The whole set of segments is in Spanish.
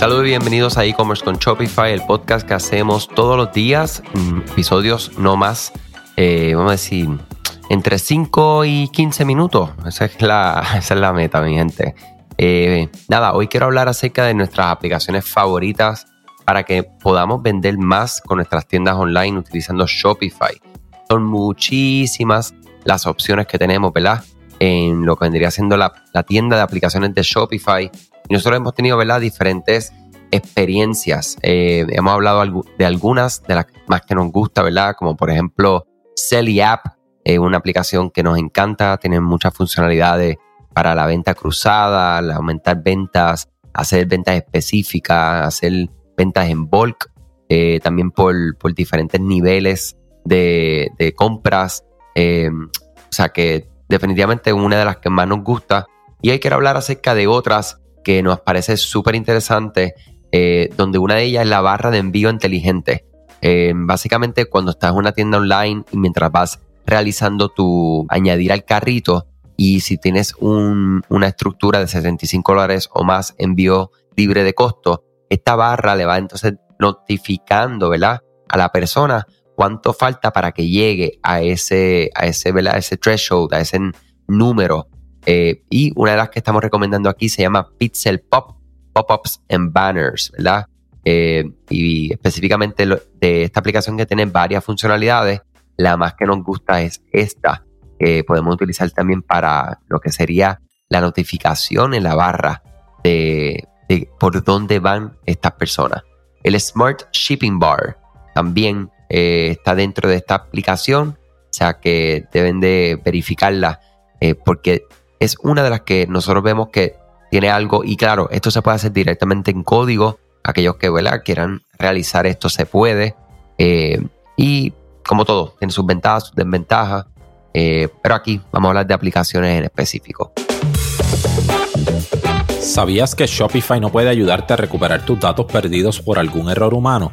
Saludos y bienvenidos a e-commerce con Shopify, el podcast que hacemos todos los días, mm, episodios no más, eh, vamos a decir, entre 5 y 15 minutos. Esa es la, meta, mi gente. Eh, nada, hoy quiero hablar acerca de nuestras aplicaciones favoritas para que podamos vender más con nuestras tiendas online utilizando Shopify. Son muchísimas las opciones que tenemos, ¿verdad? En lo que vendría siendo la, la tienda de aplicaciones de Shopify nosotros hemos tenido, ¿verdad?, diferentes experiencias. Eh, hemos hablado de algunas de las más que nos gusta, ¿verdad? Como por ejemplo Selly App, eh, una aplicación que nos encanta, tiene muchas funcionalidades para la venta cruzada, aumentar ventas, hacer ventas específicas, hacer ventas en bulk, eh, también por, diferentes niveles de, de compras. o sea que definitivamente una de las que más nos gusta. Y hoy quiero hablar acerca de otras que nos parece súper interesante, eh, donde una de ellas es la barra de envío inteligente. Eh, básicamente cuando estás en una tienda online y mientras vas realizando tu añadir al carrito y si tienes una estructura de 65 dólares o más envío libre de costo, esta barra le va entonces notificando, ¿verdad? A la persona cuánto falta para que llegue a ese, a ese. A ese threshold, a ese número eh, y una de las que estamos recomendando aquí se llama Pixel Pop, Pop-Ups and Banners, ¿verdad? Eh, y específicamente de esta aplicación que tiene varias funcionalidades, la más que nos gusta es esta, que podemos utilizar también para lo que sería la notificación en la barra de, por dónde van estas personas. El Smart Shipping Bar también eh, está dentro de esta aplicación, o sea que deben de verificarla porque es una de las que nosotros vemos que tiene algo y claro, esto se puede hacer directamente en código. Aquellos que quieran realizar esto se puede. Eh, y como todo, tiene sus ventajas, sus desventajas. Eh, pero aquí vamos a hablar de aplicaciones en específico. ¿Sabías que Shopify no puede ayudarte a recuperar tus datos perdidos por algún error humano?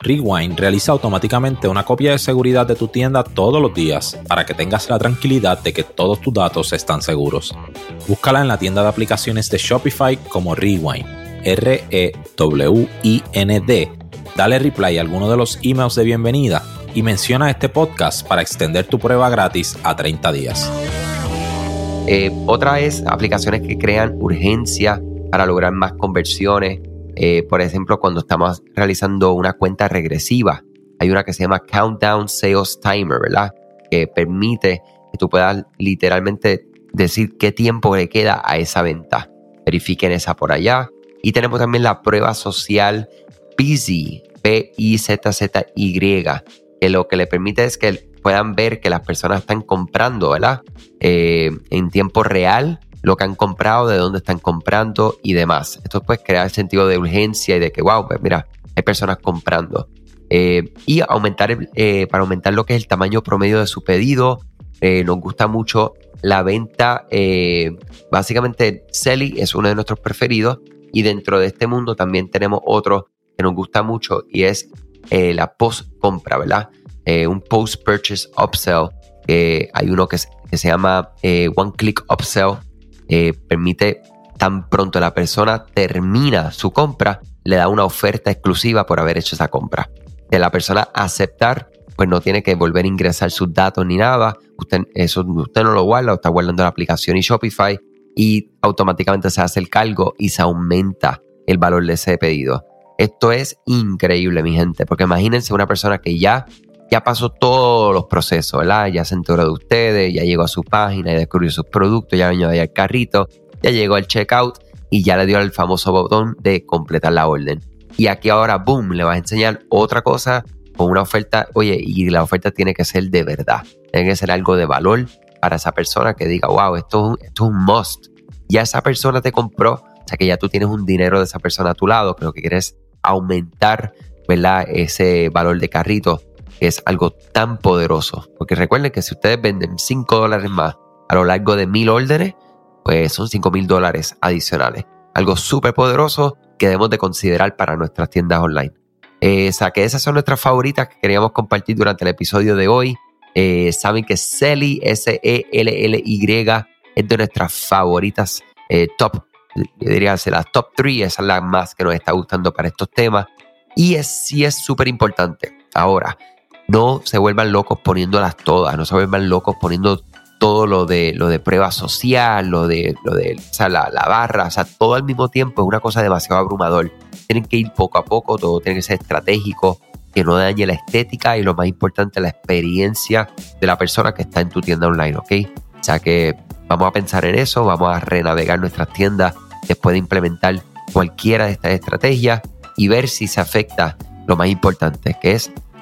Rewind realiza automáticamente una copia de seguridad de tu tienda todos los días para que tengas la tranquilidad de que todos tus datos están seguros. Búscala en la tienda de aplicaciones de Shopify como Rewind, R-E-W-I-N-D. Dale reply a alguno de los emails de bienvenida y menciona este podcast para extender tu prueba gratis a 30 días. Eh, otra es aplicaciones que crean urgencia para lograr más conversiones eh, por ejemplo, cuando estamos realizando una cuenta regresiva, hay una que se llama Countdown Sales Timer, ¿verdad? Que permite que tú puedas literalmente decir qué tiempo le queda a esa venta. Verifiquen esa por allá. Y tenemos también la prueba social Busy, P-I-Z-Z-Y, que lo que le permite es que puedan ver que las personas están comprando, ¿verdad? Eh, en tiempo real lo que han comprado, de dónde están comprando y demás. Esto puede crear el sentido de urgencia y de que, wow, pues mira, hay personas comprando. Eh, y aumentar, eh, para aumentar lo que es el tamaño promedio de su pedido, eh, nos gusta mucho la venta. básicamente, Selly es uno de nuestros preferidos. Y dentro de este mundo también tenemos otro que nos gusta mucho y es la post-compra, ¿verdad? un post-purchase upsell. hay uno que se llama One Click Upsell, eh, permite tan pronto la persona termina su compra, le da una oferta exclusiva por haber hecho esa compra. De la persona aceptar, pues no tiene que volver a ingresar sus datos ni nada. Usted, eso, usted no lo guarda, está guardando la aplicación y Shopify y automáticamente se hace el cargo y se aumenta el valor de ese pedido. Esto es increíble, mi gente, porque imagínense una persona que ya ya pasó todos los procesos, ¿verdad? Ya se enteró de ustedes, ya llegó a su página, y descubrió sus productos, ya añadió al carrito, ya llegó al checkout y ya le dio el famoso botón de completar la orden. Y aquí ahora, boom, le vas a enseñar otra cosa con una oferta, oye, y la oferta tiene que ser de verdad, tiene que ser algo de valor para esa persona que diga, wow, esto, esto es un must. Ya esa persona te compró, o sea que ya tú tienes un dinero de esa persona a tu lado, lo que quieres aumentar, ¿verdad? Ese valor de carrito es algo tan poderoso. Porque recuerden que si ustedes venden 5 dólares más a lo largo de mil órdenes, pues son 5 mil dólares adicionales. Algo súper poderoso que debemos de considerar para nuestras tiendas online. Eh, o sea, que esas son nuestras favoritas que queríamos compartir durante el episodio de hoy. Eh, saben que Selly, S-E-L-L-Y, es de nuestras favoritas eh, top yo diría que las top 3, esa es la más que nos está gustando para estos temas. Y es, sí es súper importante. Ahora, no se vuelvan locos poniéndolas todas, no se vuelvan locos poniendo todo lo de, lo de prueba social, lo de, lo de la, la, barra, o sea, todo al mismo tiempo es una cosa demasiado abrumador. Tienen que ir poco a poco, todo tiene que ser estratégico, que no dañe la estética y lo más importante, la experiencia de la persona que está en tu tienda online, ¿ok? O sea que vamos a pensar en eso, vamos a renavegar nuestras tiendas después de implementar cualquiera de estas estrategias y ver si se afecta lo más importante, que es